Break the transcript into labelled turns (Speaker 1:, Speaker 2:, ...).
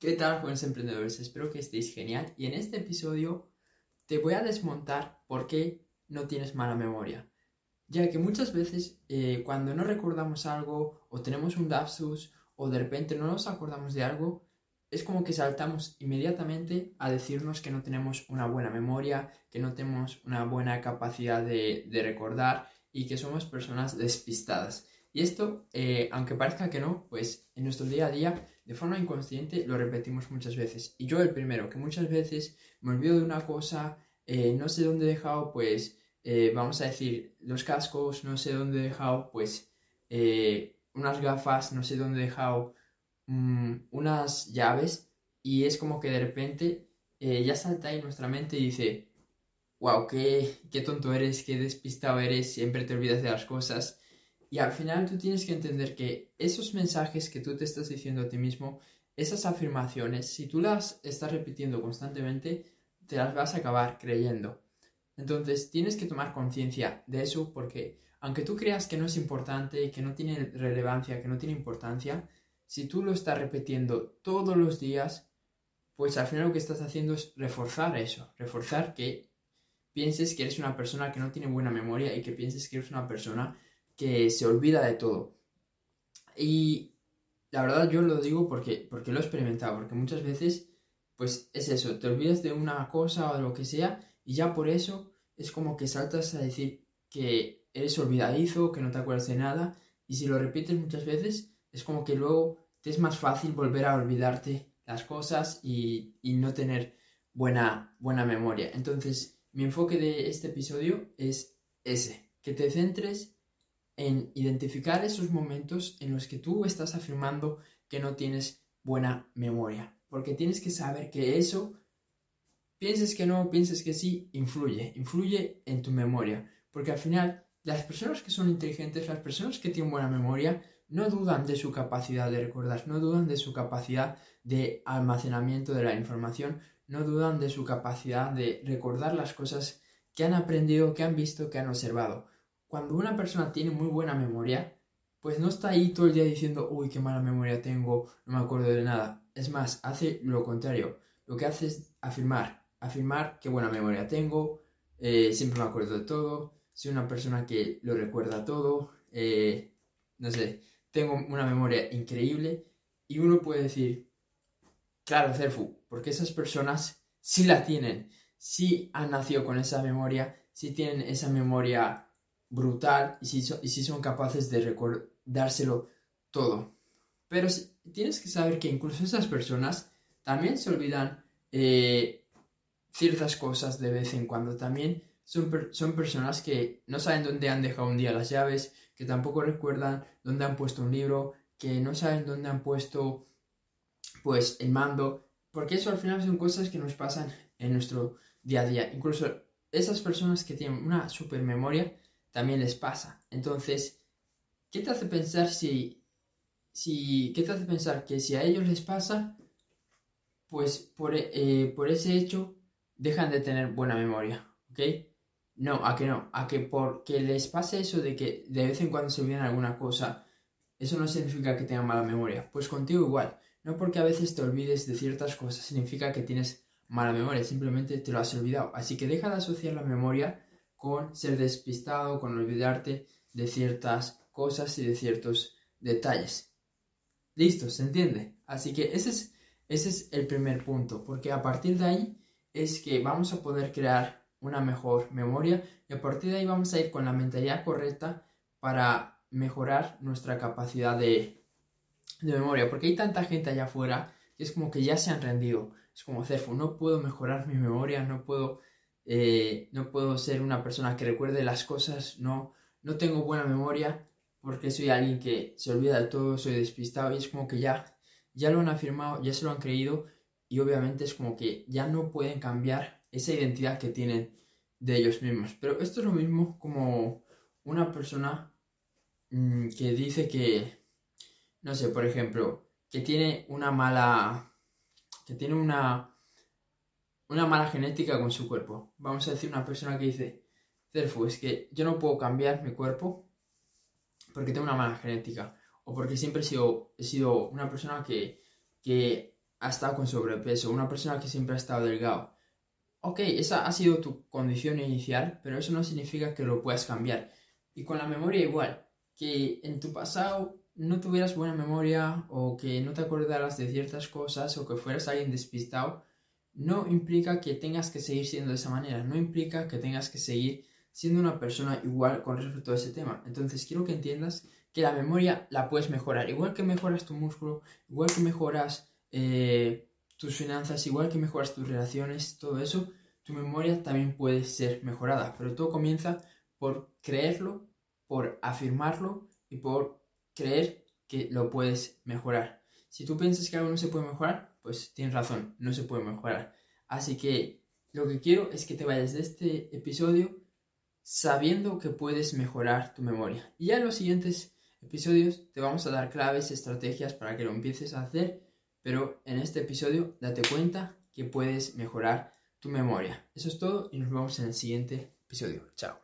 Speaker 1: ¿Qué tal, jóvenes emprendedores? Espero que estéis genial y en este episodio te voy a desmontar por qué no tienes mala memoria. Ya que muchas veces eh, cuando no recordamos algo o tenemos un lapsus o de repente no nos acordamos de algo, es como que saltamos inmediatamente a decirnos que no tenemos una buena memoria, que no tenemos una buena capacidad de, de recordar y que somos personas despistadas. Y esto, eh, aunque parezca que no, pues en nuestro día a día, de forma inconsciente, lo repetimos muchas veces. Y yo el primero, que muchas veces me olvido de una cosa, eh, no sé dónde he dejado, pues, eh, vamos a decir, los cascos, no sé dónde he dejado, pues, unas gafas, no sé dónde he dejado mm, unas llaves. Y es como que de repente ya salta ahí nuestra mente y dice, wow, qué, qué tonto eres, qué despistado eres, siempre te olvidas de las cosas. Y al final tú tienes que entender que esos mensajes que tú te estás diciendo a ti mismo, esas afirmaciones, si tú las estás repitiendo constantemente, te las vas a acabar creyendo. Entonces tienes que tomar conciencia de eso porque aunque tú creas que no es importante, que no tiene relevancia, que no tiene importancia, si tú lo estás repitiendo todos los días, pues al final lo que estás haciendo es reforzar eso, reforzar que pienses que eres una persona que no tiene buena memoria y que pienses que eres una persona que se olvida de todo. Y la verdad yo lo digo porque, porque lo he experimentado, porque muchas veces, pues es eso, te olvidas de una cosa o de lo que sea y ya por eso es como que saltas a decir que eres olvidadizo, que no te acuerdas de nada y si lo repites muchas veces es como que luego te es más fácil volver a olvidarte las cosas y, y no tener buena, buena memoria. Entonces mi enfoque de este episodio es ese, que te centres en identificar esos momentos en los que tú estás afirmando que no tienes buena memoria. Porque tienes que saber que eso, pienses que no, pienses que sí, influye, influye en tu memoria. Porque al final, las personas que son inteligentes, las personas que tienen buena memoria, no dudan de su capacidad de recordar, no dudan de su capacidad de almacenamiento de la información, no dudan de su capacidad de recordar las cosas que han aprendido, que han visto, que han observado cuando una persona tiene muy buena memoria, pues no está ahí todo el día diciendo, uy, qué mala memoria tengo, no me acuerdo de nada. Es más, hace lo contrario. Lo que hace es afirmar, afirmar qué buena memoria tengo, eh, siempre me acuerdo de todo, soy una persona que lo recuerda todo, eh, no sé, tengo una memoria increíble y uno puede decir, claro, Cerfu, porque esas personas sí la tienen, sí han nacido con esa memoria, sí tienen esa memoria brutal y si, si son capaces de recordárselo todo. Pero tienes que saber que incluso esas personas también se olvidan eh, ciertas cosas de vez en cuando. También son, son personas que no saben dónde han dejado un día las llaves, que tampoco recuerdan dónde han puesto un libro, que no saben dónde han puesto pues el mando, porque eso al final son cosas que nos pasan en nuestro día a día. Incluso esas personas que tienen una super memoria también les pasa. Entonces, ¿qué te hace pensar si, si, qué te hace pensar que si a ellos les pasa, pues por, eh, por ese hecho dejan de tener buena memoria, ¿ok? No, a que no, a que porque les pase eso de que de vez en cuando se olvidan alguna cosa, eso no significa que tengan mala memoria. Pues contigo igual, no porque a veces te olvides de ciertas cosas significa que tienes mala memoria, simplemente te lo has olvidado. Así que deja de asociar la memoria con ser despistado, con olvidarte de ciertas cosas y de ciertos detalles. Listo, ¿se entiende? Así que ese es, ese es el primer punto, porque a partir de ahí es que vamos a poder crear una mejor memoria y a partir de ahí vamos a ir con la mentalidad correcta para mejorar nuestra capacidad de, de memoria, porque hay tanta gente allá afuera que es como que ya se han rendido. Es como, Cefo, no puedo mejorar mi memoria, no puedo eh, no puedo ser una persona que recuerde las cosas, no, no tengo buena memoria porque soy alguien que se olvida de todo, soy despistado y es como que ya, ya lo han afirmado, ya se lo han creído y obviamente es como que ya no pueden cambiar esa identidad que tienen de ellos mismos. Pero esto es lo mismo como una persona mm, que dice que, no sé, por ejemplo, que tiene una mala, que tiene una una mala genética con su cuerpo. Vamos a decir una persona que dice, Cerfu, es que yo no puedo cambiar mi cuerpo porque tengo una mala genética o porque siempre he sido, he sido una persona que, que ha estado con sobrepeso, una persona que siempre ha estado delgado. Ok, esa ha sido tu condición inicial, pero eso no significa que lo puedas cambiar. Y con la memoria igual, que en tu pasado no tuvieras buena memoria o que no te acordaras de ciertas cosas o que fueras alguien despistado, no implica que tengas que seguir siendo de esa manera, no implica que tengas que seguir siendo una persona igual con respecto a ese tema. Entonces quiero que entiendas que la memoria la puedes mejorar, igual que mejoras tu músculo, igual que mejoras eh, tus finanzas, igual que mejoras tus relaciones, todo eso, tu memoria también puede ser mejorada, pero todo comienza por creerlo, por afirmarlo y por creer que lo puedes mejorar. Si tú piensas que algo no se puede mejorar, pues tienes razón, no se puede mejorar. Así que lo que quiero es que te vayas de este episodio sabiendo que puedes mejorar tu memoria. Y ya en los siguientes episodios te vamos a dar claves, estrategias para que lo empieces a hacer, pero en este episodio date cuenta que puedes mejorar tu memoria. Eso es todo y nos vemos en el siguiente episodio. Chao.